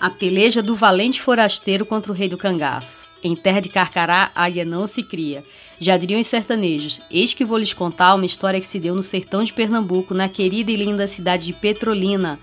A peleja do valente forasteiro contra o rei do cangaço. Em terra de Carcará, águia não se cria. Diriam os sertanejos, eis que vou lhes contar uma história que se deu no sertão de Pernambuco, na querida e linda cidade de Petrolina,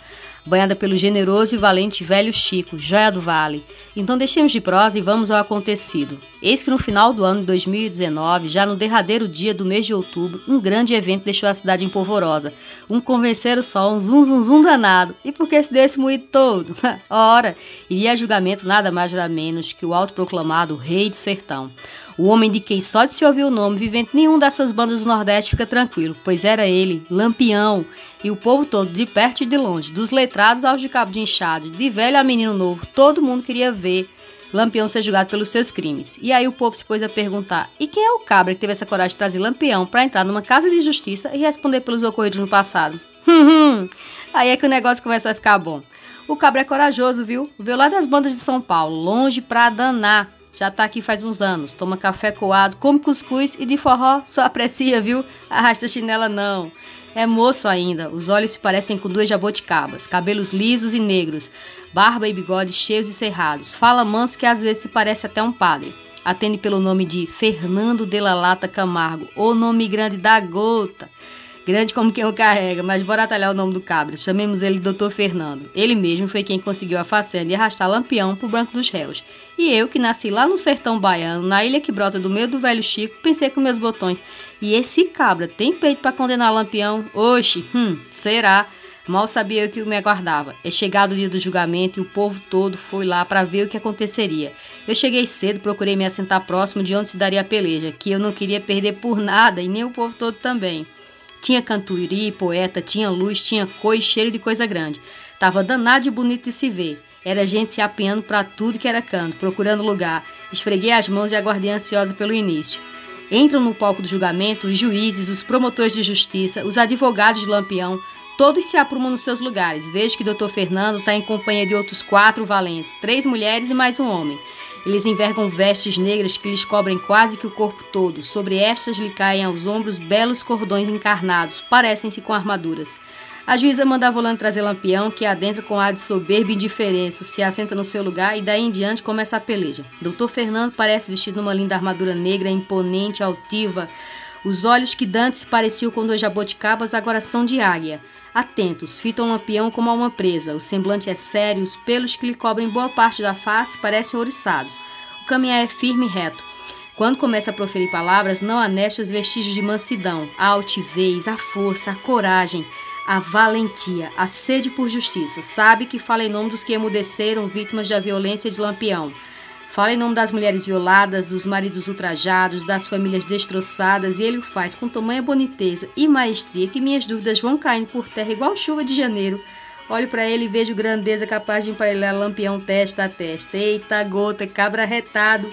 banhada pelo generoso e valente velho Chico, joia do vale. Então deixemos de prosa e vamos ao acontecido. Eis que no final do ano de 2019, já no derradeiro dia do mês de outubro, um grande evento deixou a cidade empolvorosa. Um convencer o sol, um zum zum zum danado. E por que se deu esse moído todo? Ora, iria a julgamento nada mais nada menos que o autoproclamado rei do sertão. O homem de quem só de se ouvir o nome, vivendo nenhum dessas bandas do Nordeste, fica tranquilo, pois era ele, Lampião, e o povo todo, de perto e de longe, dos letrados aos de cabo de inchado, de velho a menino novo, todo mundo queria ver Lampião ser julgado pelos seus crimes. E aí o povo se pôs a perguntar: e quem é o cabra que teve essa coragem de trazer Lampião para entrar numa casa de justiça e responder pelos ocorridos no passado? Hum, aí é que o negócio começa a ficar bom. O cabra é corajoso, viu? Veio lá das bandas de São Paulo, longe pra danar. Já tá aqui faz uns anos. Toma café coado, come cuscuz e de forró só aprecia, viu? Arrasta chinela não. É moço ainda, os olhos se parecem com duas jaboticabas, cabelos lisos e negros, barba e bigode cheios e cerrados. Fala manso que às vezes se parece até um padre. Atende pelo nome de Fernando de la Lata Camargo, o nome grande da gota grande como quem o carrega, mas bora atalhar o nome do cabra. Chamemos ele Dr. Fernando. Ele mesmo foi quem conseguiu a façanha de arrastar Lampião pro banco dos réus. E eu, que nasci lá no sertão baiano, na ilha que brota do meio do velho Chico, pensei com meus botões. E esse cabra tem peito para condenar Lampião? Oxe, hum, será? Mal sabia eu que me aguardava. É chegado o dia do julgamento e o povo todo foi lá para ver o que aconteceria. Eu cheguei cedo, procurei me assentar próximo de onde se daria a peleja, que eu não queria perder por nada e nem o povo todo também. Tinha cantuiri, poeta, tinha luz, tinha cor e cheiro de coisa grande. Tava danado e bonito de se ver. Era gente se apanhando para tudo que era canto, procurando lugar. Esfreguei as mãos e aguardei ansiosa pelo início. Entram no palco do julgamento os juízes, os promotores de justiça, os advogados de Lampião, todos se aprumam nos seus lugares. Vejo que Dr. Fernando está em companhia de outros quatro valentes, três mulheres e mais um homem. Eles envergam vestes negras que lhes cobrem quase que o corpo todo. Sobre estas lhe caem aos ombros belos cordões encarnados, parecem-se com armaduras. A juíza manda a volante trazer Lampião, que adentra com ar de soberba indiferença, se assenta no seu lugar e daí em diante começa a peleja. Doutor Fernando parece vestido numa linda armadura negra, imponente, altiva. Os olhos que dantes pareciam com dois jaboticabas agora são de águia. Atentos, fitam o lampião como a uma presa. O semblante é sério, os pelos que lhe cobrem boa parte da face parecem ouriçados. O caminhar é firme e reto. Quando começa a proferir palavras, não há nestas vestígios de mansidão, a altivez, a força, a coragem, a valentia, a sede por justiça. Sabe que fala em nome dos que emudeceram vítimas da violência de Lampião. Fala em nome das mulheres violadas, dos maridos ultrajados, das famílias destroçadas, e ele o faz com tamanha boniteza e maestria que minhas dúvidas vão caindo por terra igual chuva de janeiro. Olho para ele e vejo grandeza capaz de emparelhar lampião testa a testa. Eita gota, cabra retado.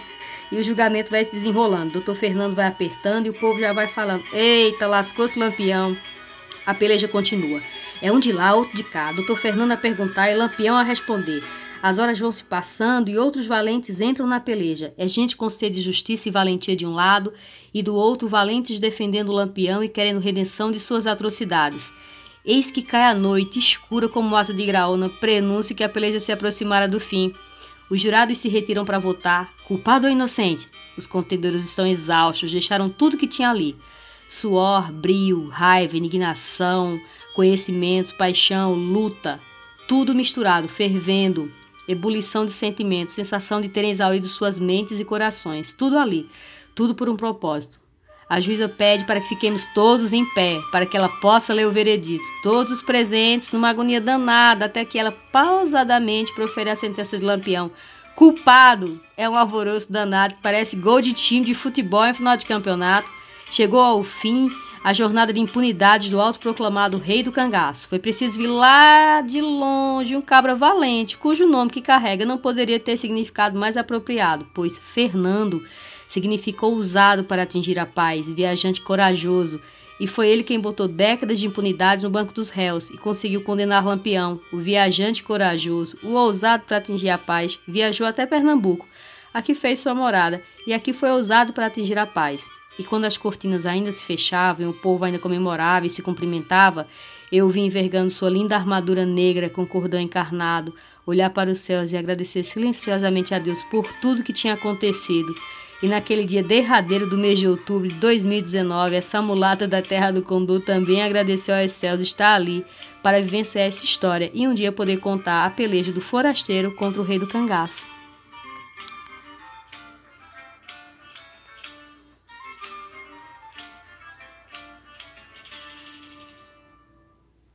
E o julgamento vai se desenrolando. Doutor Fernando vai apertando e o povo já vai falando. Eita, lascou-se lampião. A peleja continua. É um de lá, outro de cá. Doutor Fernando a perguntar e Lampião a responder. As horas vão se passando e outros valentes entram na peleja. É gente com sede de justiça e valentia de um lado, e do outro valentes defendendo o lampião e querendo redenção de suas atrocidades. Eis que cai a noite, escura como asa de graúna, prenúncio que a peleja se aproximara do fim. Os jurados se retiram para votar. Culpado ou inocente? Os contendores estão exaustos, deixaram tudo que tinha ali. Suor, brio, raiva, indignação, conhecimentos, paixão, luta, tudo misturado, fervendo, ebulição de sentimentos, sensação de terem exaurido suas mentes e corações, tudo ali, tudo por um propósito. A juíza pede para que fiquemos todos em pé, para que ela possa ler o veredito. Todos os presentes, numa agonia danada, até que ela pausadamente profere a sentença de Lampião. Culpado! É um alvoroço danado que parece gol de time de futebol em final de campeonato. Chegou ao fim a jornada de impunidade do autoproclamado rei do cangaço. Foi preciso vir lá de longe um cabra valente, cujo nome que carrega não poderia ter significado mais apropriado, pois Fernando significou ousado para atingir a paz, viajante corajoso, e foi ele quem botou décadas de impunidade no banco dos réus e conseguiu condenar Lampião, o viajante corajoso, o ousado para atingir a paz, viajou até Pernambuco. Aqui fez sua morada e aqui foi ousado para atingir a paz. E quando as cortinas ainda se fechavam e o povo ainda comemorava e se cumprimentava, eu vi envergando sua linda armadura negra com cordão encarnado, olhar para os céus e agradecer silenciosamente a Deus por tudo que tinha acontecido. E naquele dia derradeiro do mês de outubro de 2019, essa mulata da Terra do Condor também agradeceu aos céus estar ali para vivenciar essa história e um dia poder contar a peleja do forasteiro contra o rei do cangaço.